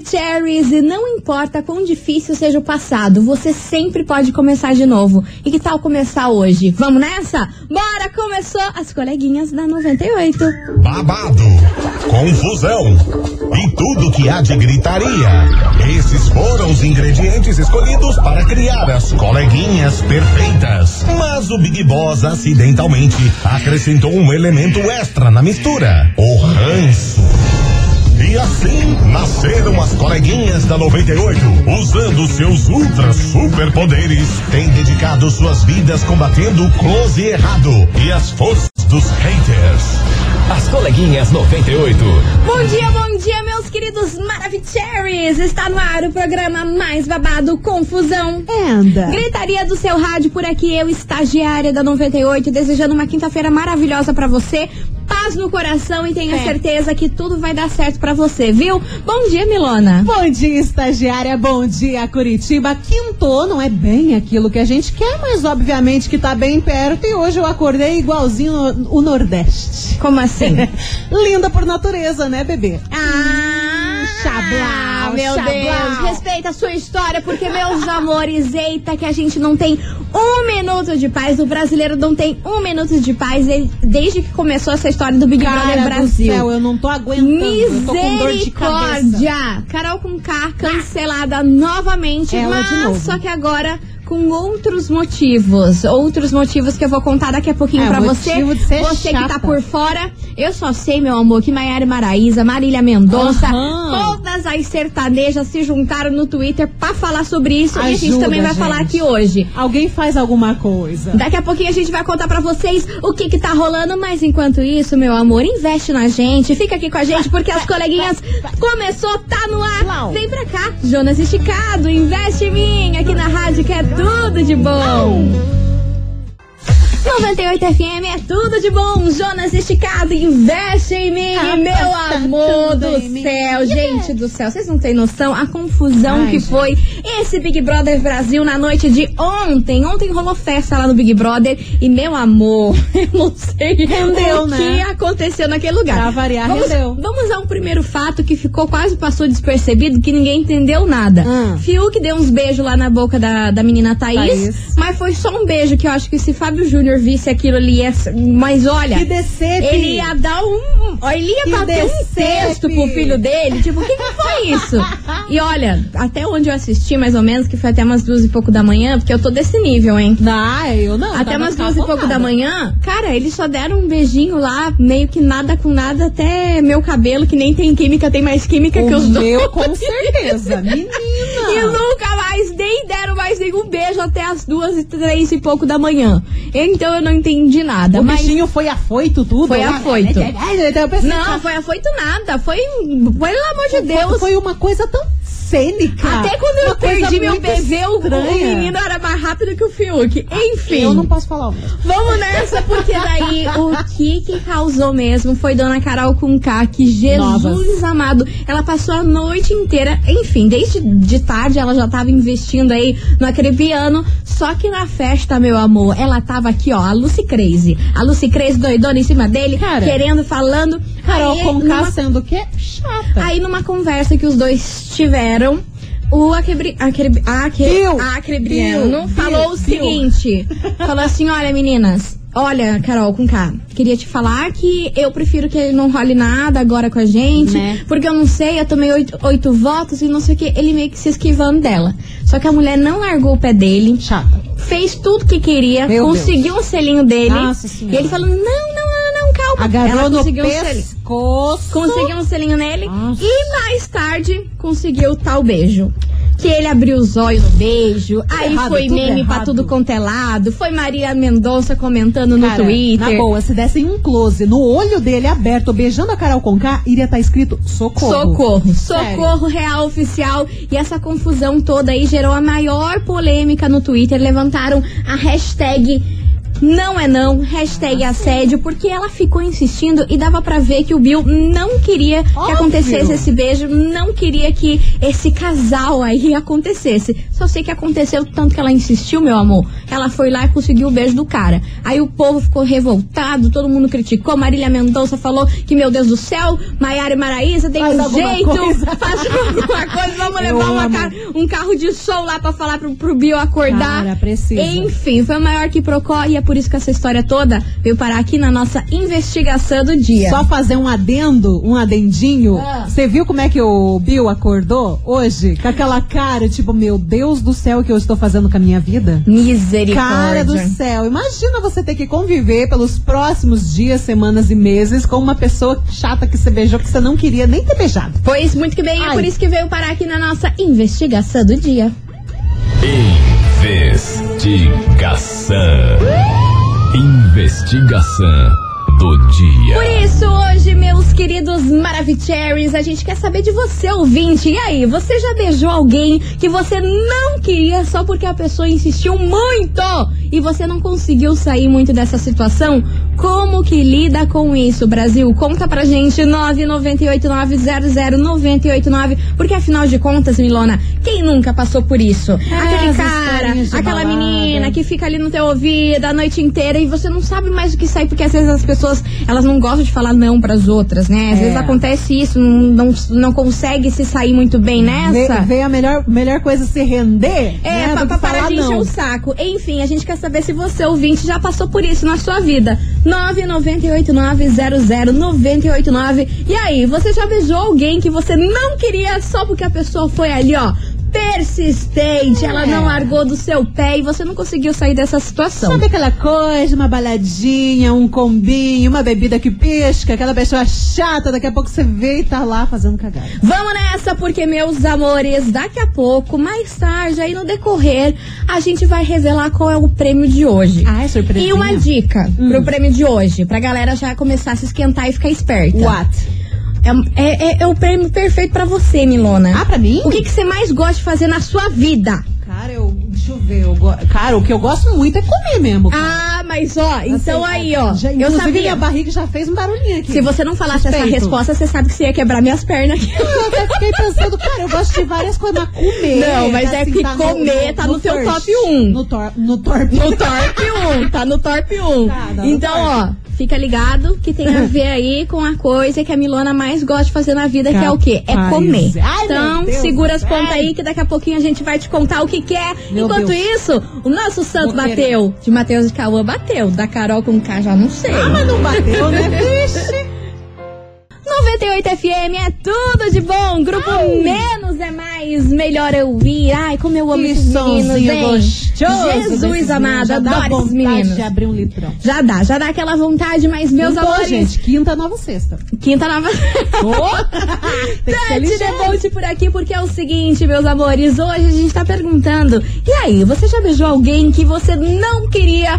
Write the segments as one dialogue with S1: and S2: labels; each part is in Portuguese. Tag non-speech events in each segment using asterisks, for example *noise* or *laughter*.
S1: Maravicheries, e não importa quão difícil seja o passado, você sempre pode começar de novo. E que tal começar hoje? Vamos nessa? Bora! Começou as coleguinhas da 98.
S2: Babado, confusão e tudo que há de gritaria. Esses foram os ingredientes escolhidos para criar as coleguinhas perfeitas. Mas o Big Boss acidentalmente acrescentou um elemento extra na mistura: o ranço. E assim nasceram as coleguinhas da 98, usando seus ultra superpoderes, têm dedicado suas vidas combatendo o close errado e as forças dos haters.
S3: As coleguinhas 98.
S1: Bom dia, bom dia, meus queridos Maravicheries! Está no ar o programa mais babado Confusão.
S4: Anda.
S1: Gritaria do seu rádio por aqui, eu, estagiária da 98, desejando uma quinta-feira maravilhosa pra você. Paz no coração e tenha
S4: É.
S1: certeza que tudo vai dar certo pra você, viu? Bom dia, Milona.
S4: Bom dia, estagiária. Bom dia, Curitiba. Quintou não é bem aquilo que a gente quer, mas obviamente que tá bem perto. E hoje eu acordei igualzinho o Nordeste.
S1: Como assim? *laughs*
S4: Linda por natureza, né, bebê?
S1: Ah,
S4: Chablau,
S1: meu
S4: chablau.
S1: Deus, respeita a sua história, porque, meus amores, eita, que a gente não tem um minuto de paz. O brasileiro não tem um minuto de paz desde que começou essa história do Big Brother
S4: Cara do
S1: Brasil.
S4: céu, eu não tô aguentando. tô com.
S1: Misericórdia! Carol com K cancelada novamente,
S4: Ela
S1: mas só que agora com outros motivos. Outros motivos que eu vou contar daqui a pouquinho
S4: É,
S1: pra
S4: motivo
S1: você. você que tá
S4: chata.
S1: por fora. Eu só sei, meu amor, que Maiara Maraíza, Marília Mendonça,
S4: Aham.
S1: todas as sertanejas se juntaram no Twitter pra falar sobre isso e a gente
S4: Ajuda,
S1: também vai falar
S4: gente.
S1: aqui hoje.
S4: Alguém faz alguma coisa.
S1: Daqui a pouquinho a gente vai contar pra vocês o que que tá rolando, mas enquanto isso, meu amor, investe na gente, fica aqui com a gente, porque as coleguinhas começou, tá no ar. Vem pra cá, Jonas Esticado, investe em mim, aqui na rádio que é tudo de bom. 98 FM é tudo de bom. Jonas Esticado, investe em mim,
S4: Ah,
S1: meu
S4: tá
S1: amor do céu. Gente do céu, vocês não têm noção a confusão
S4: Ai,
S1: que
S4: gente.
S1: foi esse Big Brother Brasil na noite de ontem. Ontem rolou festa lá no Big Brother e, meu amor, *laughs* eu não sei
S4: Rendeu,
S1: o
S4: né?
S1: que aconteceu naquele lugar.
S4: Pra variar,
S1: vamos,
S4: rendeu.
S1: vamos ao primeiro fato que ficou quase passou despercebido, que ninguém entendeu nada.
S4: Hum.
S1: Fiuk deu uns beijos lá na boca da, da menina Thaís,
S4: Thaís.
S1: mas foi só um beijo que eu acho que se Fábio Júnior visse aquilo ali, ia, mas olha,
S4: Que
S1: ele ia dar um. Ele ia
S4: Que
S1: bater um
S4: decepe.
S1: texto pro filho dele. Tipo, o que, que foi isso? e olha, até onde eu assisti, mais ou menos, que foi até umas duas e pouco da manhã, porque eu tô desse nível, hein?
S4: Ah, eu não.
S1: Até
S4: tava
S1: umas duas e pouco da manhã, cara, eles só deram um beijinho lá, meio que nada com nada, até meu cabelo, que nem tem química, tem mais química que
S4: O
S1: os dois.
S4: meu, com certeza. *laughs* Menina.
S1: E nunca mais, nem deram mais nenhum beijo até as duas e três e pouco da manhã. Então eu não entendi nada.
S4: O
S1: mas
S4: bichinho foi afoito tudo?
S1: Foi
S4: lá?
S1: afoito. *laughs*
S4: Então
S1: Não, foi afoito nada. Foi, pelo amor de Deus.
S4: Foi uma coisa tão cênica.
S1: Até quando eu perdi meu bebê, o, o menino era mais rápido que o Fiuk. Enfim.
S4: Eu não posso falar.
S1: Vamos nessa, porque daí o que que causou mesmo foi Dona Carol com K, que Jesus
S4: Novas.
S1: amado, ela passou a noite inteira, enfim, desde de tarde ela já tava investindo aí no acrebiano, só que na festa, meu amor, ela tava aqui, ó, a Lucy Crazy. A Lucy Crazy doidona em cima dele,
S4: Cara.
S1: querendo, falando.
S4: Carol K
S1: numa
S4: sendo o quê? Chata.
S1: Aí numa conversa que os dois tiveram, o Acrebri, Acrebri, Aque-
S4: Bill,
S1: Acrebriano
S4: Bill,
S1: falou o
S4: Bill,
S1: seguinte: falou assim: olha, meninas. Olha, Carol, com K, queria te falar que eu prefiro que ele não role nada agora com a gente,
S4: Né?
S1: porque eu não sei, eu tomei oito, oito votos e não sei o que, ele meio que se esquivando dela. Só que a mulher não largou o pé dele,
S4: Chata.
S1: fez tudo que queria,
S4: Meu
S1: conseguiu um selinho dele,
S4: Nossa
S1: e ele falou: não,
S4: Agarrou
S1: Ela
S4: no
S1: conseguiu um selinho.
S4: pescoço.
S1: Conseguiu um selinho nele
S4: Nossa.
S1: e mais tarde conseguiu o tal beijo. Que ele abriu os olhos no beijo, aí
S4: errado,
S1: foi
S4: tudo
S1: meme pra
S4: errado.
S1: tudo quanto é lado, foi Maria Mendonça comentando no
S4: Cara,
S1: Twitter.
S4: Na boa, se dessem um close no olho dele aberto, beijando a Carol com K, iria estar escrito socorro.
S1: Socorro,
S4: Sério.
S1: socorro real oficial. E essa confusão toda aí gerou a maior polêmica no Twitter. Levantaram a hashtag não é não, hashtag assédio, porque ela ficou insistindo e dava pra ver que o Bill não queria que
S4: Óbvio.
S1: acontecesse esse beijo, não queria que esse casal aí acontecesse. Só sei que aconteceu tanto que ela insistiu, meu amor. Ela foi lá e conseguiu o beijo do cara. Aí o povo ficou revoltado, todo mundo criticou. Marília Mendonça falou que, meu Deus do céu, Maiara e Maraísa tem
S4: Faz
S1: um jeito,
S4: coisa.
S1: faz alguma coisa, vamos *laughs*
S4: Eu
S1: levar uma
S4: amo.
S1: ca- um carro de som lá pra falar pro, pro Bill acordar.
S4: Cara, precisa.
S1: Enfim, foi o maior que procó e é por isso que essa história toda veio parar aqui na nossa investigação do dia.
S4: Só fazer um adendo, um adendinho.
S1: Ah.
S4: Você viu como é que o Bill acordou hoje? Com aquela cara, tipo, meu Deus do céu, o que eu estou fazendo com a minha vida?
S1: Misericórdia.
S4: Cara do céu, imagina você ter que conviver pelos próximos dias, semanas e meses com uma pessoa chata que você beijou que você não queria nem ter beijado.
S1: Pois muito que bem, é
S4: Ai.
S1: por isso que veio parar aqui na nossa investigação do dia.
S3: Investigação. Investigação do dia.
S1: Por isso, hoje, meus queridos Maravicheries, a gente quer saber de você, ouvinte. E aí, você já beijou alguém que você não queria só porque a pessoa insistiu muito e você não conseguiu sair muito dessa situação? Como que lida com isso, Brasil? Conta pra gente, 998900989, porque afinal de contas, Milona, quem nunca passou por isso? Aquele
S4: as
S1: cara, aquela
S4: balada.
S1: menina que fica ali no teu ouvido a noite inteira e você não sabe mais o que sair, porque às vezes as pessoas, elas não gostam de falar não pras outras, né? Às
S4: É.
S1: vezes acontece isso, não, não, não consegue se sair muito bem nessa.
S4: Vê, vê a melhor, melhor coisa se render.
S1: É,
S4: né,
S1: pra, pra parar de encher o saco. Enfim, a gente quer saber se você, ouvinte, já passou por isso na sua vida. 998900989. E aí, você já beijou alguém que você não queria só porque a pessoa foi ali, ó, persistente, ela não
S4: É.
S1: largou do seu pé e você não conseguiu sair dessa situação.
S4: Sabe aquela coisa, uma baladinha, um combinho, uma bebida que pisca, aquela pessoa chata, daqui a pouco você vê e tá lá fazendo cagada.
S1: Vamos nessa, porque, meus amores, daqui a pouco, mais tarde, aí no decorrer, a gente vai revelar qual é o prêmio de hoje.
S4: Ah, é surpresinha?
S1: E uma dica
S4: Hum.
S1: pro prêmio de hoje, pra galera já começar a se esquentar e ficar esperta.
S4: What?
S1: É, é- é- é o prêmio perfeito pra você, Milona.
S4: Ah, pra mim?
S1: O que, que você mais gosta de fazer na sua vida?
S4: Cara, eu. Deixa eu ver. Eu go... Cara, o que eu gosto muito é comer mesmo.
S1: Ah, mas ó, então
S4: Assim,
S1: aí, ó.
S4: Já,
S1: eu sabia.
S4: minha barriga já fez um barulhinho aqui.
S1: Se você não falasse essa
S4: Suspeito.
S1: resposta, você sabe que você ia quebrar minhas pernas aqui.
S4: Eu até fiquei pensando, cara, eu gosto de várias coisas, mas comer.
S1: Não, mas é que comer tá no teu
S4: first.
S1: top um.
S4: No, tor no top
S1: No top 1, tá no top 1.
S4: Tá, tá no
S1: então, ó, fica ligado que tem a ver aí *laughs* com a coisa que a Milona mais gosta de fazer na vida, que é o quê? É comer.
S4: Ai,
S1: então, segura as pontas aí que daqui a pouquinho a gente vai te contar o que que é.
S4: Meu
S1: Enquanto
S4: Deus.
S1: isso, o nosso santo bateu. De Matheus e Cauã bateu. Da Carol com K já não sei.
S4: Ah, mas não bateu, né? *laughs* Vixe.
S1: 98 FM é tudo de bom. Grupo Menos é mais, melhor eu ouvir. Ai, como eu amo
S4: Que
S1: esses meninos, hein?
S4: gostoso.
S1: Jesus amado.
S4: Já dá
S1: adoro esses
S4: vontade
S1: meninos.
S4: de abrir um litrão.
S1: Já dá, já dá aquela vontade, mas meus
S4: tô,
S1: amores.
S4: gente, quinta, nova sexta.
S1: Quinta nova. *laughs*
S4: Ligeiro.
S1: Debolte por aqui, porque é o seguinte, meus amores. Hoje a gente tá perguntando. E aí, você já beijou alguém que você não queria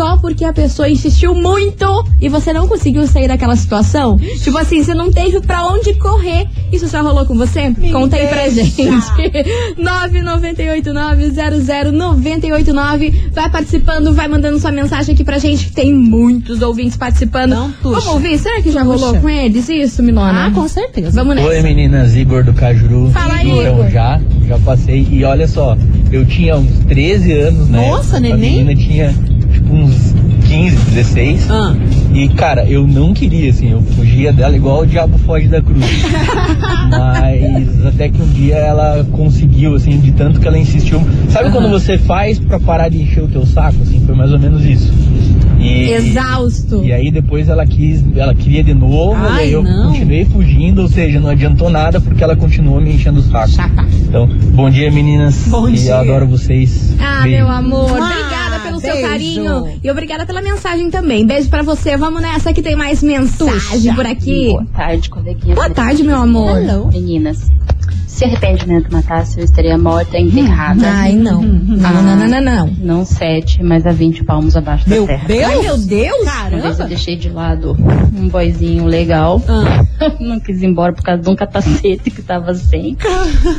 S1: só porque a pessoa insistiu muito e você não conseguiu sair daquela situação? Tipo assim, você não teve pra onde correr. Isso já rolou com você?
S4: Me
S1: Conta aí pra gente. *laughs* 998900989. Vai participando, vai mandando sua mensagem aqui pra gente, que tem muitos ouvintes participando.
S4: Não, tuxa.
S1: Vamos ouvir? Será que já rolou
S4: Tuxa.
S1: com eles isso, Milona?
S4: Ah, com certeza.
S1: Vamos nessa.
S5: Oi meninas, Igor do Cajuru.
S1: Fala aí,
S5: então,
S1: Igor.
S5: já, já passei. E olha só, eu tinha uns 13 anos, né?
S4: Nossa,
S5: A
S4: neném.
S5: menina tinha 15, 16.
S4: Ah.
S5: E cara, eu não queria, assim, eu fugia dela igual o diabo foge da cruz. *laughs* Mas até que um dia ela conseguiu, assim, de tanto que ela insistiu. Sabe quando você faz pra parar de encher o teu saco? Assim, foi mais ou menos isso. E,
S1: Exausto.
S5: e aí depois ela quis, ela queria de novo,
S4: Ai,
S5: e aí eu
S4: não.
S5: continuei fugindo, ou seja, não adiantou nada porque ela continuou me enchendo o saco.
S4: Chata.
S5: Então, bom dia meninas.
S4: Bom
S5: e
S4: dia.
S5: eu adoro vocês.
S1: Ah,
S5: Beijo.
S1: meu amor,
S4: Ah,
S1: obrigada seu
S4: beijo.
S1: carinho e obrigada pela mensagem também. Beijo pra você. Vamos nessa que tem mais mensagem
S4: Tuxa.
S1: por aqui.
S6: Boa tarde, coleguinhas.
S1: Boa tarde, meu amor.
S4: Hello.
S6: Meninas, se arrependimento matasse, eu estaria morta e enterrada.
S1: Ai, não. Não, não, não, não, não.
S6: Não sete, mas a 20 palmos abaixo
S4: Meu
S6: da terra.
S4: Deus.
S1: Ai, meu Deus.
S6: Uma vez eu
S4: Caramba.
S6: deixei de lado um boizinho legal.
S4: Ah. *laughs*
S6: Não quis ir embora por causa de um capacete que tava sem.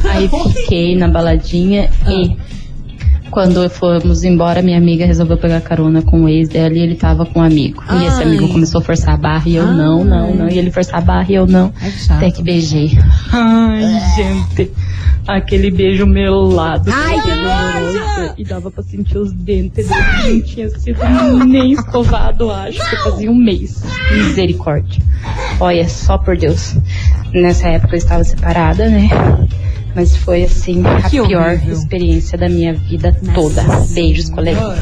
S6: Aí fiquei na baladinha e Quando fomos embora, minha amiga resolveu pegar carona com o ex dela e ele tava com um amigo. E esse
S1: Ai.
S6: amigo começou a forçar a barra e eu não, não, não. E ele forçar a barra e eu não.
S4: Ai, que chato.
S6: Até que beijei. Ai, gente. Aquele beijo melado.
S1: Ai, que
S6: doloroso. E dava pra sentir os dentes dele. Não tinha sido nem escovado, acho que fazia um mês. Misericórdia. Olha, só por Deus. Nessa época eu estava separada, né? Mas foi assim a
S4: Que
S6: pior
S4: horrível.
S6: experiência da minha vida toda. Beijos, coleguinhas.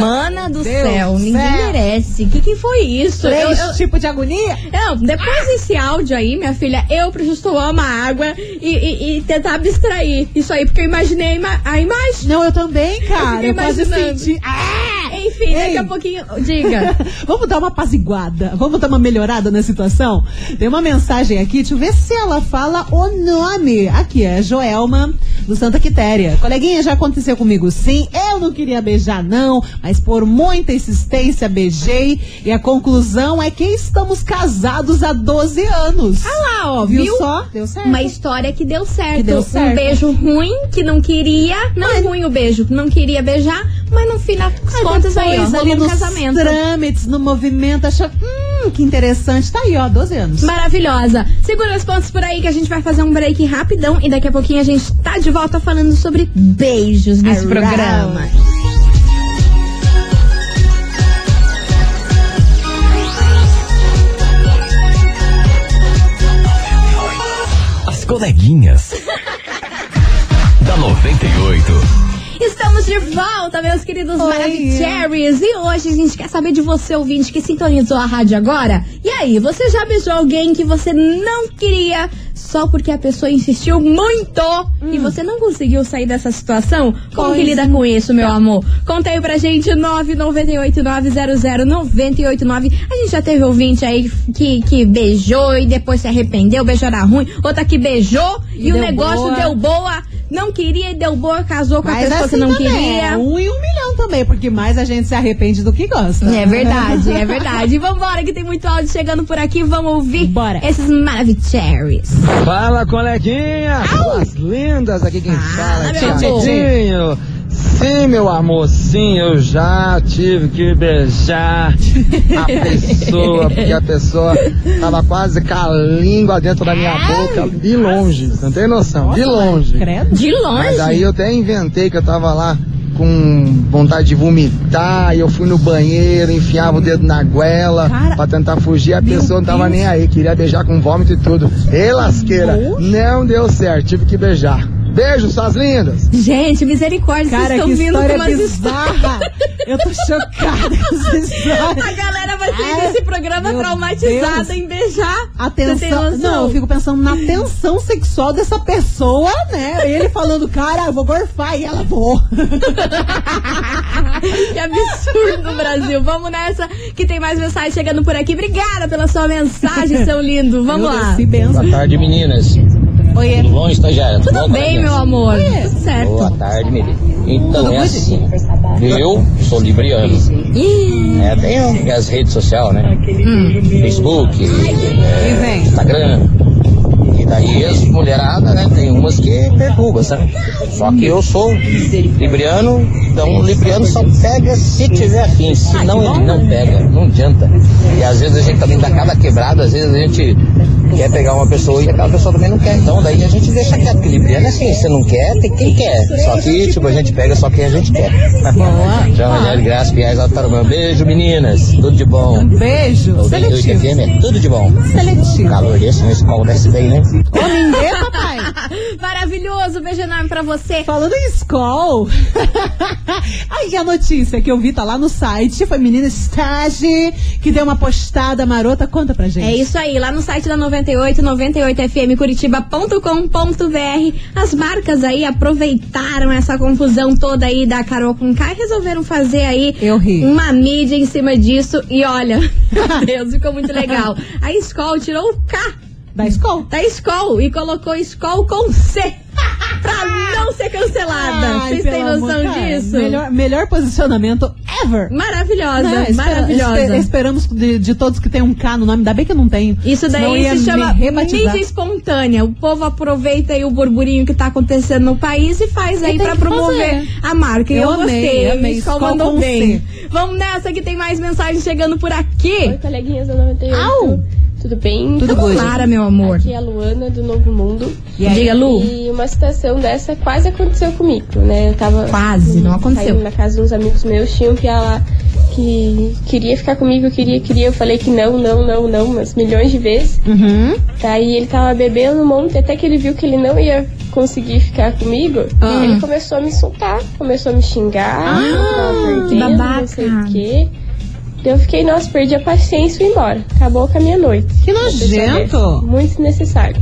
S1: Mana do
S4: Deus
S1: céu, ninguém
S4: céu.
S1: merece. O que, que foi isso? Eu-
S4: Três
S1: eu-
S4: tipos de agonia?
S1: Não, depois desse áudio aí, minha filha, eu preciso tomar uma água e, e- e tentar abstrair isso aí, porque eu imaginei a, ima- a imagem.
S4: Não, eu também, cara.
S1: fiquei
S4: Eu quase senti. Ah!
S1: Enfim, daqui
S4: Ei.
S1: a pouquinho. Diga. *laughs*
S4: Vamos dar uma apaziguada, vamos dar uma melhorada na situação? Tem uma mensagem aqui, deixa eu ver se ela fala o nome. Aqui, é Joelma, do Santa Quitéria. Coleguinha, já aconteceu comigo sim, eu não queria beijar não, mas por muita insistência beijei e a conclusão é que estamos casados há 12 anos.
S1: Ah lá, ó,
S4: Viu
S1: viu?
S4: só? Deu certo.
S1: Uma história que deu certo.
S4: Que deu certo.
S1: Um beijo ruim, que não queria. Não ruim o beijo, não queria beijar, mas no fim das
S4: Aí
S1: contas aí, ó,
S4: ali nos
S1: casamento.
S4: trâmites, no movimento, achou, hum, que interessante. Tá aí, ó, 12 anos.
S1: Maravilhosa. Segura os pontos por aí que a gente vai fazer um break rapidão e daqui a pouquinho a gente tá de volta falando sobre beijos nesse
S4: Arrau.
S1: programa.
S3: As coleguinhas. da 98.
S1: Estamos de volta, meus queridos
S4: Oi.
S1: Maravicheries. E hoje a gente quer saber de você, ouvinte, que sintonizou a rádio agora. E aí, você já beijou alguém que você não queria só porque a pessoa insistiu muito e você não conseguiu sair dessa situação? Como que
S4: Pois
S1: lida com isso, meu amor? Conta aí pra gente, 998-900-989. A gente já teve ouvinte aí que, que beijou e depois se arrependeu, beijou era ruim. Outra que beijou e,
S4: E
S1: o negócio
S4: boa.
S1: deu boa. Não queria e deu boa, casou com a
S4: Mas
S1: pessoa
S4: assim
S1: que não
S4: também,
S1: queria.
S4: é um e um milhão também, porque mais a gente se arrepende do que gosta.
S1: É verdade, é verdade. *laughs* Vambora, que tem muito áudio chegando por aqui. Vamos ouvir
S4: Bora.
S1: esses Maravicheries.
S7: Fala, coleguinha! Suas lindas, aqui quem fala é
S1: meu amor.
S7: Tiaguinho. Sim, meu amor, sim, eu já tive que beijar a *laughs* pessoa, porque a pessoa tava quase com a língua dentro da minha boca, de longe, você não tem noção, de longe.
S1: De longe.
S7: Mas aí eu até inventei que eu tava lá com vontade de vomitar, e eu fui no banheiro, enfiava o dedo na goela
S4: Cara,
S7: pra tentar fugir, a pessoa não tava
S4: Deus.
S7: nem aí, queria beijar com vômito e tudo. Ei, lasqueira, não deu certo, tive que beijar. Beijo, suas lindas!
S1: Gente, misericórdia,
S4: Cara,
S1: vocês estão vindo com
S4: história
S1: umas histórias.
S4: bizarra. Eu tô chocada com essa história.
S1: A galera vai sair
S4: É,
S1: desse programa traumatizada
S4: Deus.
S1: em beijar.
S4: A
S1: Você tem
S4: tensão,
S1: noção?
S4: não, eu fico pensando na tensão sexual dessa pessoa, né? Ele falando, cara, eu vou gorfar e ela vou. *laughs*
S1: que absurdo, Brasil. Vamos nessa, que tem mais mensagem chegando por aqui. Obrigada pela sua mensagem, seu lindo. Vamos
S4: Meu Deus,
S1: lá.
S4: Se benção.
S7: tarde, meninas.
S4: Oiê.
S7: bom, estagiária?
S1: Tudo bem, meu amor? Tudo certo.
S7: tarde, menina. Então
S4: Tudo
S7: é assim. Eu sou libriano.
S1: Ih,
S7: É, tem as redes sociais, né?
S1: hum.
S7: Facebook,
S4: vem.
S7: Instagram. Daí as mulheradas, né? Tem umas que perturbam, sabe? Só que eu sou libriano, então o libriano só pega se tiver afim. Se não, ele não pega, não adianta. E às vezes a gente também dá cada quebrada, às vezes a gente quer pegar uma pessoa e aquela pessoa também não quer. Então daí a gente deixa quieto, porque libriano é assim, você não quer, tem quem quer. Só que, tipo, a gente pega só quem a gente quer. Tchau, Rogério Graça, Piais Altarumã. Beijo, meninas. Tudo de bom.
S4: Beijo.
S7: 98
S4: Seletivo.
S7: FM é tudo de bom.
S4: Seletivo.
S7: Calor desse, não escola desce bem, né?
S4: Homem de papai. *laughs*
S1: Maravilhoso, beijo enorme pra você.
S4: Falando em escola. *laughs* Aí a notícia que eu vi tá lá no site foi menina Stage que deu uma postada marota. Conta pra gente.
S1: É isso aí, lá no site da 98, 98fmcuritiba.com.br, as marcas aí aproveitaram essa confusão toda aí da Carol com K e resolveram fazer aí uma mídia em cima disso. E olha, *laughs* meu Deus, ficou muito legal. A Skol tirou o K
S4: Da escola.
S1: da Skol e colocou Skol com C. *laughs* pra não ser cancelada. Vocês têm noção
S4: amor, cara,
S1: disso?
S4: Melhor, melhor posicionamento ever.
S1: Maravilhosa,
S4: Né? Espera-
S1: maravilhosa.
S4: espe- esperamos de, de todos que tem um K no nome, ainda bem que eu não tenho.
S1: Isso daí se chama mídia espontânea. O povo aproveita aí o burburinho que tá acontecendo no país e faz aí
S4: que
S1: promover
S4: fazer.
S1: a marca. E
S4: Eu
S1: eu,
S4: amei,
S1: gostei.
S4: amei.
S1: Escola
S4: Escola
S1: mandou
S4: com
S1: bem.
S4: C.
S1: Vamos nessa que tem mais mensagens chegando por
S8: Oi,
S1: aqui.
S8: coleguinhas da 98.
S1: Au!
S8: Tudo bem?
S4: Tudo
S1: Tudo
S4: good.
S1: Clara, meu amor.
S8: Aqui é a Luana do Novo Mundo.
S1: Diga, Lu.
S8: E uma situação dessa quase aconteceu comigo, né? Eu tava.
S1: Quase, não aconteceu.
S8: saindo na casa de uns amigos meus, tinha um piá lá que queria ficar comigo, queria, queria. Eu falei que não, não, não, não, umas milhões de vezes.
S1: Uhum.
S8: Daí ele tava bebendo um monte, até que ele viu que ele não ia conseguir ficar comigo.
S1: Ah.
S8: Ele começou a me insultar, começou a me xingar,
S1: Ah,
S8: que
S1: que babaca.
S8: não sei o quê. Eu fiquei, nossa, perdi a paciência e fui embora. Acabou com a minha noite.
S4: Que nojento.
S8: Muito desnecessário.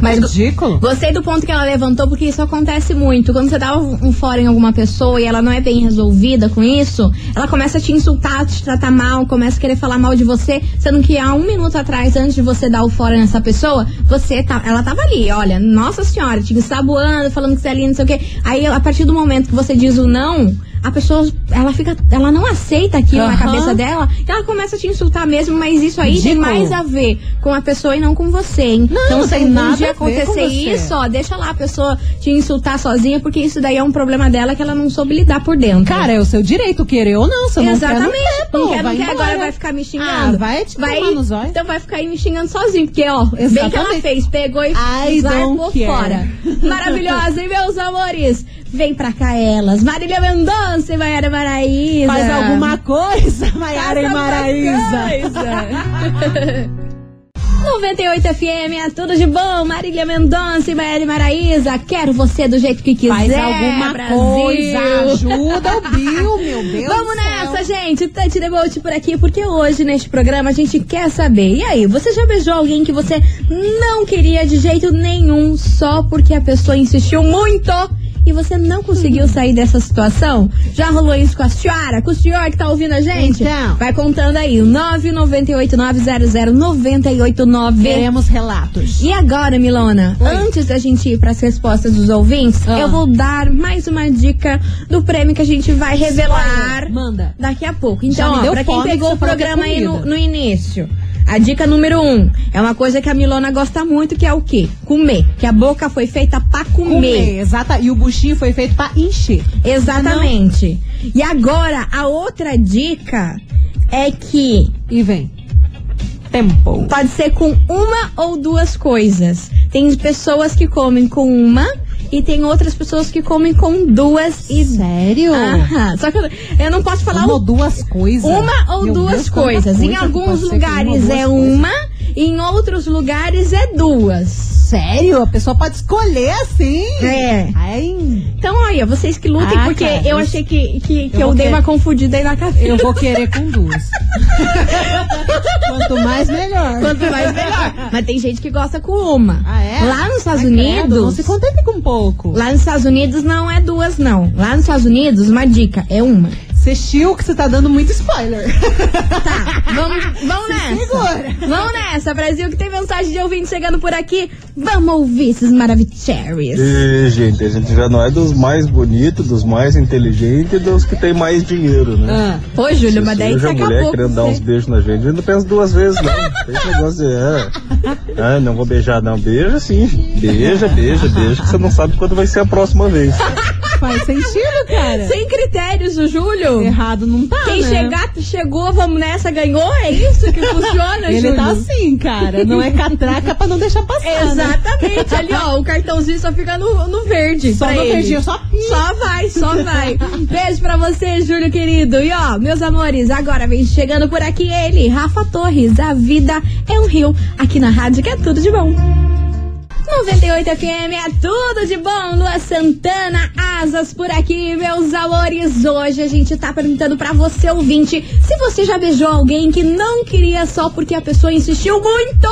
S1: Mas
S4: Ridículo.
S1: Gostei do ponto que ela levantou, porque isso acontece muito. Quando você dá um um fora em alguma pessoa e ela não é bem resolvida com isso, ela começa a te insultar, te tratar mal, começa a querer falar mal de você, sendo que há um minuto atrás, antes de você dar o fora nessa pessoa, você tá, ela tava ali, olha, nossa senhora, te ensaboando, falando que você é linda, não sei o quê. Aí, a partir do momento que você diz o não, a pessoa, ela fica, ela não aceita aquilo na
S4: Aham.
S1: cabeça dela, e ela começa a te insultar mesmo, mas isso aí tem mais a ver com a pessoa e não com você, hein?
S4: Não,
S1: então,
S4: não
S1: se
S4: tem nada
S1: dia
S4: a
S1: acontecer isso, ó, deixa lá a pessoa te insultar sozinha, porque isso daí é um problema dela que ela não soube lidar por dentro.
S4: Cara, é o seu direito querer ou não. Você não
S1: Exatamente.
S4: quer, não quer,
S1: não quer, não
S4: vai
S1: quer, agora vai ficar me xingando.
S4: Ah, vai te tomar no zóio.
S1: Então vai ficar aí me xingando sozinho, porque, ó, bem que ela
S4: Exatamente.
S1: fez, pegou e largou fora. Maravilhosa, hein, meus amores? Vem pra cá elas. Marília Mendonça e Maiara Maraíza.
S4: Faz alguma coisa, Maiara e Maraíza.
S1: alguma coisa. *laughs* 98 FM, é tudo de bom. Marília Mendonça e Maiara Maraíza. Quero você do jeito que quiser.
S4: Faz alguma
S1: Brasil.
S4: coisa. Ajuda o Bill, meu Deus
S1: Vamos nessa, gente. Tante Debolt por aqui, porque hoje neste programa a gente quer saber. E aí, você já beijou alguém que você não queria de jeito nenhum só porque a pessoa insistiu muito? E você não conseguiu sair dessa situação? Já rolou isso com a senhora? Com o senhor que tá ouvindo a gente?
S4: Então.
S1: Vai contando aí, o 998900989.
S4: Queremos relatos.
S1: E agora, Milona,
S4: Oi.
S1: antes da gente ir para as respostas dos ouvintes,
S4: Ah.
S1: eu vou dar mais uma dica do prêmio que a gente vai revelar
S4: Manda.
S1: daqui a pouco. Então, ó,
S4: deu
S1: pra quem pegou o
S4: é
S1: programa aí no, no início, a dica número um é uma coisa que a Milona gosta muito, que é o quê? Comer. Que a boca foi feita pra comer.
S4: Comer, exata. E o buchinho foi feito pra encher.
S1: Exatamente. E agora, a outra dica é que
S4: E vem. Tempo.
S1: Pode ser com uma ou duas coisas. Tem pessoas que comem com uma e tem outras pessoas que comem com duas e.
S4: Sério?
S1: Aham. Só que eu, eu não posso falar
S4: Uma
S1: o-
S4: ou duas coisas.
S1: uma ou
S4: Meu
S1: duas
S4: Deus,
S1: coisas. Em
S4: coisa que
S1: alguns lugares
S4: uma
S1: é
S4: coisas.
S1: uma, em outros lugares é duas.
S4: Sério? A pessoa pode escolher assim?
S1: É.
S4: Ai,
S1: Então, olha, vocês que lutem,
S4: Ah,
S1: porque
S4: cara,
S1: eu
S4: isso-
S1: achei que, que, que
S4: eu
S1: eu, dei
S4: querer-
S1: uma confundida aí na cabeça.
S4: eu vou querer com duas. *laughs* Quanto mais, melhor.
S1: Quanto mais melhor. Mas tem gente que gosta com uma.
S4: Ah, é?
S1: Lá nos Estados
S4: Ai, credo,
S1: Unidos.
S4: Não se contente com pouco.
S1: Lá nos Estados Unidos não é duas, não. Lá nos Estados Unidos, uma dica, é uma.
S4: Chiu que você tá dando muito spoiler. *laughs*
S1: Tá, vamos, vamos nessa.
S4: segura.
S1: Vamos nessa, Brasil, que tem mensagem de ouvinte chegando por aqui. Vamos ouvir esses maravilhosos.
S9: E, gente, a gente já não é dos mais bonitos, dos mais inteligentes e dos que tem mais dinheiro, né?
S4: Ah,
S1: Pô, Júlio, mas daí
S9: hoje
S1: você
S9: a mulher
S1: acabou
S9: querendo dar uns beijos na gente, eu não penso duas vezes, não. Tem esse negócio de, é, ah, não vou beijar, não. Beija sim. Beija, beija, beija, que você não sabe quando vai ser a próxima vez.
S4: Faz sentido, cara.
S1: Sem critérios, o Júlio.
S4: Errado não tá,
S1: Quem
S4: né?
S1: chegar, chegou, vamos nessa, ganhou? É isso que funciona,
S4: Ele
S1: Júlio?
S4: tá assim, cara. Não é catraca pra não deixar passar. né?
S1: Exatamente, ali ó, o cartãozinho só fica no, no verde.
S4: Só no
S1: ele.
S4: verdinho, só.
S1: Só vai, só vai. Beijo pra você, Júlio querido. E ó, meus amores, agora vem chegando por aqui ele, Rafa Torres. A vida é um rio. Aqui na rádio que é tudo de bom. 98 FM é tudo de bom. Lua Santana, asas por aqui, meus amores. Hoje a gente tá perguntando pra você, ouvinte, se você já beijou alguém que não queria só porque a pessoa insistiu muito.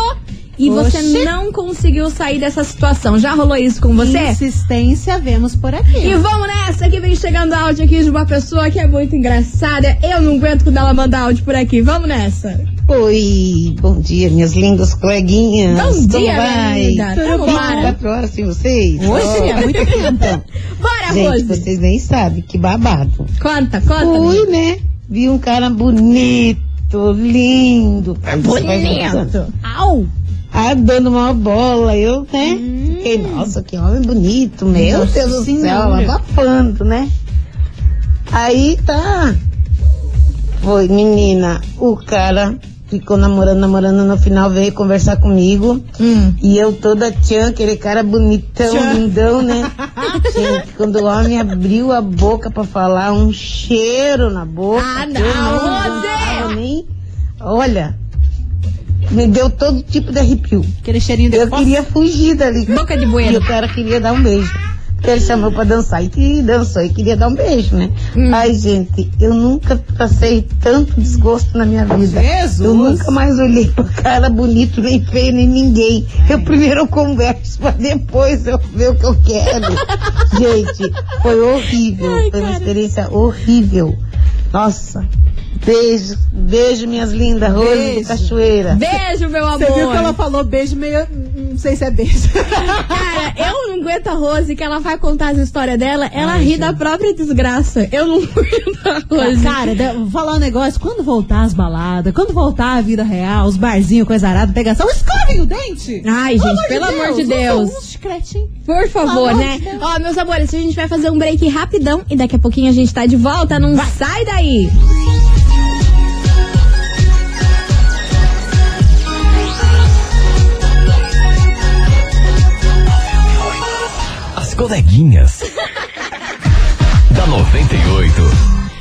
S1: E você
S4: Oxi.
S1: não conseguiu sair dessa situação. Já rolou isso com você?
S4: Insistência, vemos por aqui.
S1: E vamos nessa que vem chegando áudio aqui de uma pessoa que é muito engraçada. Eu não aguento quando ela manda áudio por aqui. Vamos nessa.
S10: Oi, bom dia, minhas lindas coleguinhas.
S1: Bom
S10: Como
S1: dia,
S10: vai?
S1: linda. Tudo bom?
S10: 24 horas sem vocês?
S4: Hoje é muito tempo. *laughs*
S1: Bora,
S10: Gente,
S1: Rose.
S10: vocês nem sabem, que babado.
S1: Conta, conta.
S10: Fui, né? Vi um cara bonito, lindo.
S1: Bonito. Au.
S10: Ah, dando uma bola, eu, né? Fiquei, nossa, que homem bonito, meu
S1: Nossa
S10: Deus do céu, abafando, né? Aí tá. Foi, menina, o cara ficou namorando, namorando, no final veio conversar comigo.
S1: Hum.
S10: E eu toda tchan, aquele cara bonitão,
S4: Tchan.
S10: lindão, né? *laughs* Gente, quando o homem abriu a boca pra falar, um cheiro na boca.
S1: Ah, não,
S10: não nem- Olha, me deu todo tipo de arrepio.
S4: Aquele cheirinho de
S10: Eu queria fugir dali.
S1: Boca de
S10: E
S1: bueiro.
S10: o cara queria dar um beijo. Porque ele chamou pra dançar e que dançou e queria dar um beijo, né?
S1: Hum.
S10: Ai, gente, eu nunca passei tanto desgosto na minha vida.
S4: Jesus!
S10: Eu nunca mais olhei pra cara bonito, nem feio, nem ninguém. Eu primeiro eu converso pra depois eu ver o que eu quero. *laughs* gente, foi horrível. foi uma experiência horrível. Nossa. Beijo, beijo, minhas lindas, Rose
S4: Beijo.
S10: de Cachoeira.
S1: Beijo, meu amor.
S4: Você viu que ela falou beijo meio. Não sei se é beijo.
S1: Cara, eu não aguento a Rose, que ela vai contar as histórias dela, ela
S4: Ai,
S1: ri
S4: gente.
S1: da própria desgraça. Eu não aguento a Rose.
S4: Cara, vou falar um negócio. Quando voltar as baladas, quando voltar a vida real, os barzinhos, coisa arada, pegação, escovem o dente!
S1: Ai, gente, pelo amor de Deus. Por favor,
S4: amor
S1: né?
S4: de Deus.
S1: Ó, meus amores, a gente vai fazer um break rapidão e daqui a pouquinho a gente tá de volta. Não sai daí.
S3: Coleguinhas. da 98.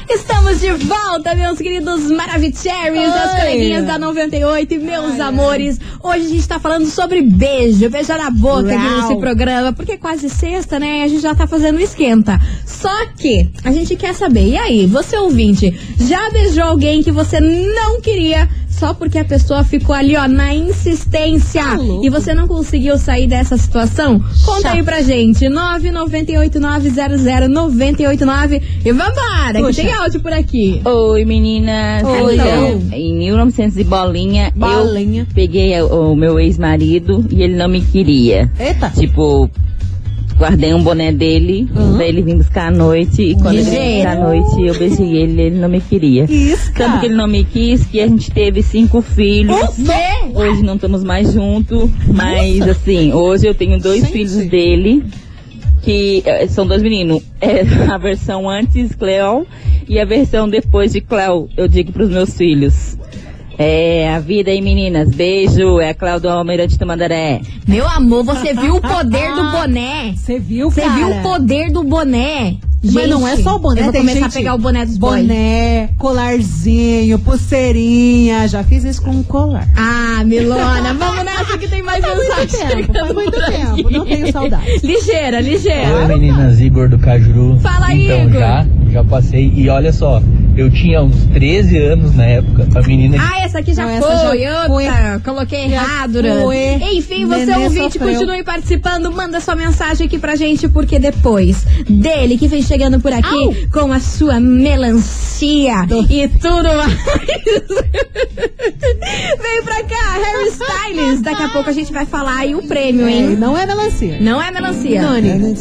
S1: Estamos de volta, meus queridos Maravicheries, as coleguinhas da 98 e meus amores. Hoje a gente tá falando sobre beijo, beijar na boca aqui
S4: Uau.
S1: nesse programa, porque é quase sexta, né? E a gente já tá fazendo esquenta. Só que a gente quer saber, e aí, você ouvinte, já beijou alguém que você não queria? Só porque a pessoa ficou ali, ó, na insistência.
S4: Tá
S1: e você não conseguiu sair dessa situação? Conta aí pra gente. 998900989 e vambora, que
S4: Puxa.
S1: tem áudio por aqui.
S11: Oi, meninas.
S1: Oi.
S11: Então, em 1900 e bolinha,
S4: Bolinha.
S11: eu peguei o, o meu ex-marido e ele não me queria.
S4: Eita!
S11: Tipo, guardei um boné dele
S4: Uhum.
S11: pra ele vir buscar à noite. E quando ele veio buscar à noite, eu beijei ele ele não me queria.
S4: Isca!
S11: Tanto que ele não me quis, que a gente teve cinco filhos.
S1: Você?
S11: Hoje não estamos mais juntos, mas assim, hoje eu tenho dois
S4: Gente.
S11: filhos dele, que eh, são dois meninos. É a versão antes Cleo e a versão depois de Cleo, eu digo pros meus filhos. É a vida aí, meninas. Beijo, é a Cláudia Almeirante do Mandaré.
S1: Meu amor, você viu o poder do boné?
S4: Você viu,
S1: Você viu o poder do boné?
S4: Mas não é só o boné,
S1: Eu vou
S4: tem
S1: começar
S4: gente-
S1: a pegar o boné dos boys.
S4: Boné, colarzinho, pulseirinha. Já fiz isso com um colar.
S1: Ah, Milona, vamos nessa que tem mais mensagem
S4: tempo,
S1: chegando
S4: faz muito tempo,
S1: aqui.
S4: não tenho saudade.
S1: Ligeira,
S5: Oi,
S1: ligeira.
S5: meninas, Igor do Cajuru.
S1: Fala aí,
S5: Então,
S1: Igor.
S5: já, já passei. E olha só, eu tinha uns 13 anos na época. A menina
S1: Ah, essa aqui já
S4: Não, essa
S1: foi.
S4: já
S1: Outra, coloquei
S4: Já
S1: errado.
S4: foi.
S1: Enfim, você
S4: Nenê
S1: ouvinte,
S4: sofreu.
S1: continue participando. Manda sua mensagem aqui pra gente, porque depois dele que vem chegando por aqui com a sua melancia e tudo mais. *laughs* Vem pra cá, Harry Styles. Daqui a pouco a gente vai falar aí o prêmio,
S4: É,
S1: hein?
S4: não é melancia.
S1: Não é melancia.
S4: Nani.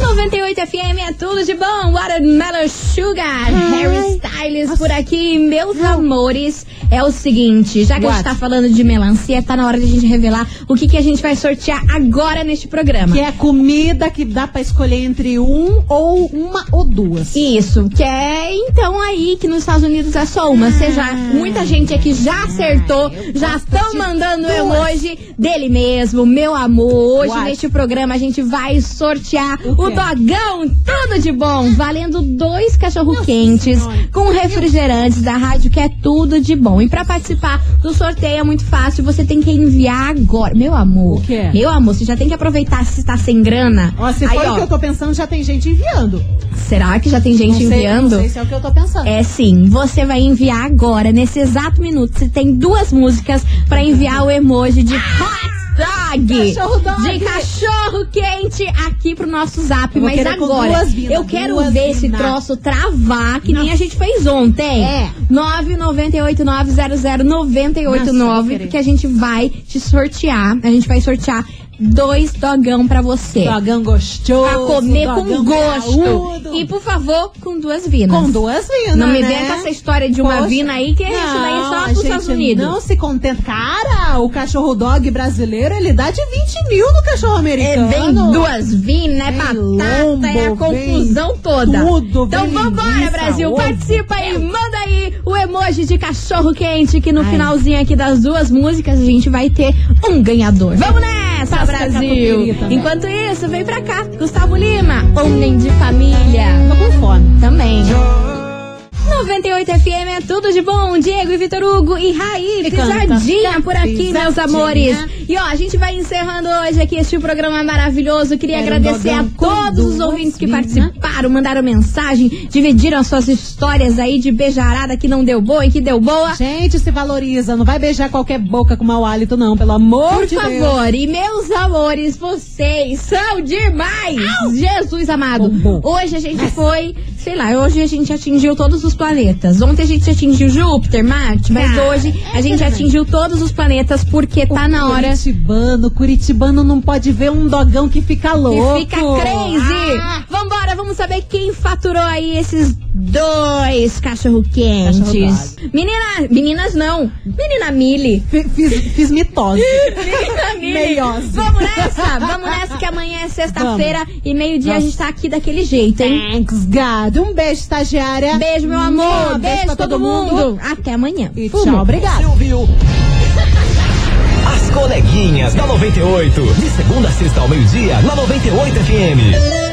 S1: 98 FM é tudo de bom. Watermelon Sugar. Harry Styles por aqui. Meus amores, é o seguinte: já que a
S4: What?
S1: gente tá falando de melancia, tá na hora de a gente revelar o que, que a gente vai sortear agora neste programa.
S4: Que é comida que dá pra escolher entre um ou uma ou duas.
S1: Isso, que é então aí que nos Estados Unidos é só uma. Você já, muita gente aqui já acertou, já estão mandando emoji dele mesmo, meu amor. Hoje
S4: What?
S1: neste programa a gente vai sortear
S4: O
S1: o, dogão, tudo de bom, valendo dois cachorro quentes com refrigerantes da rádio que é tudo de bom. E pra participar do sorteio é muito fácil, você tem que enviar agora, meu amor.
S4: O quê?
S1: Meu amor, você já tem que aproveitar se está sem grana.
S4: Ó, se
S1: Aí,
S4: for
S1: ó,
S4: o que eu tô pensando, já tem gente enviando.
S1: será que já tem gente
S4: não sei,
S1: enviando?
S4: Não sei se é o que eu tô pensando.
S1: É sim, você vai enviar agora, nesse exato minuto. Você tem duas músicas pra enviar o emoji de Hot dog.
S4: Cachorro dog.
S1: De cachorro quente aqui pro nosso zap.
S4: Eu
S1: Mas agora,
S4: vinas,
S1: eu quero ver esse
S4: vinas.
S1: troço travar, que nem a gente fez ontem.
S4: É.
S1: 998900989,
S4: Nossa, vou querer.
S1: porque a gente vai te sortear. A gente vai sortear dois dogão pra você.
S4: Dogão gostoso.
S1: Pra comer com gosto.
S4: graúdo.
S1: E, por favor, com duas vinas.
S4: Com duas vinas,
S1: Não me
S4: né?
S1: venha com essa história de uma
S4: Poxa.
S1: vina aí, que isso daí
S4: Não,
S1: só
S4: a
S1: pros
S4: gente
S1: Estados Unidos.
S4: Não se contenta. Cara, o cachorro dog brasileiro, ele dá de 20 mil no cachorro
S1: É,
S4: americano.
S1: vem duas vinas, é batata,
S4: lombo,
S1: é a confusão toda.
S4: tudo,
S1: então vambora,
S4: linguiça,
S1: Brasil.
S4: ovo,
S1: Participa aí, manda aí o emoji de cachorro quente, que no
S4: Ai.
S1: finalzinho aqui das duas músicas a gente vai ter um ganhador. Vamos nessa, Brasil! Enquanto isso, vem pra cá, Gustavo Lima, homem de família.
S4: Tô com fome.
S1: Também. 98 FM é tudo de bom. Diego e Vitor Hugo e Raí,
S4: E
S1: pisadinha
S4: canta.
S1: por aqui, meus
S4: Pisadinha.
S1: amores. E ó, a gente vai encerrando hoje aqui este programa maravilhoso. Queria
S4: Quero
S1: agradecer a todos os ouvintes que
S4: vinas.
S1: participaram, mandaram mensagem, dividiram as suas histórias aí de beijarada que não deu boa e que deu boa.
S4: Gente, se valoriza. Não vai beijar qualquer boca com mau hálito, não. Pelo amor
S1: Por
S4: de Deus.
S1: favor, e meus amores, vocês são demais! Jesus amado!
S4: Bom, bom.
S1: Hoje a gente foi, sei lá, hoje a gente atingiu todos os planetas. Ontem a gente atingiu Júpiter, Marte, mas
S4: Ah,
S1: hoje a gente atingiu todos os planetas porque tá na hora
S4: Curitibano, Curitibano não pode ver um dogão que fica louco.
S1: que fica crazy!
S4: Ah,
S1: Vambora, vamos saber quem faturou aí esses dois cachorro-quentes.
S4: Cachorro
S1: Menina, meninas não, menina Mili.
S4: fi- fiz, fiz mitose.
S1: Menina Mili.
S4: Meiose.
S1: Vamos nessa, vamos nessa que amanhã é sexta-feira e meio-dia a gente tá aqui daquele jeito, hein?
S4: Thanks, God. Um beijo, estagiária.
S1: Beijo, meu amor.
S4: Um
S1: Beijo,
S4: pra
S1: todo mundo. Até amanhã.
S4: E
S1: Fumo.
S4: tchau.
S3: Você ouviu? *laughs* As coleguinhas da 98. De segunda a sexta ao meio-dia, na 98 FM.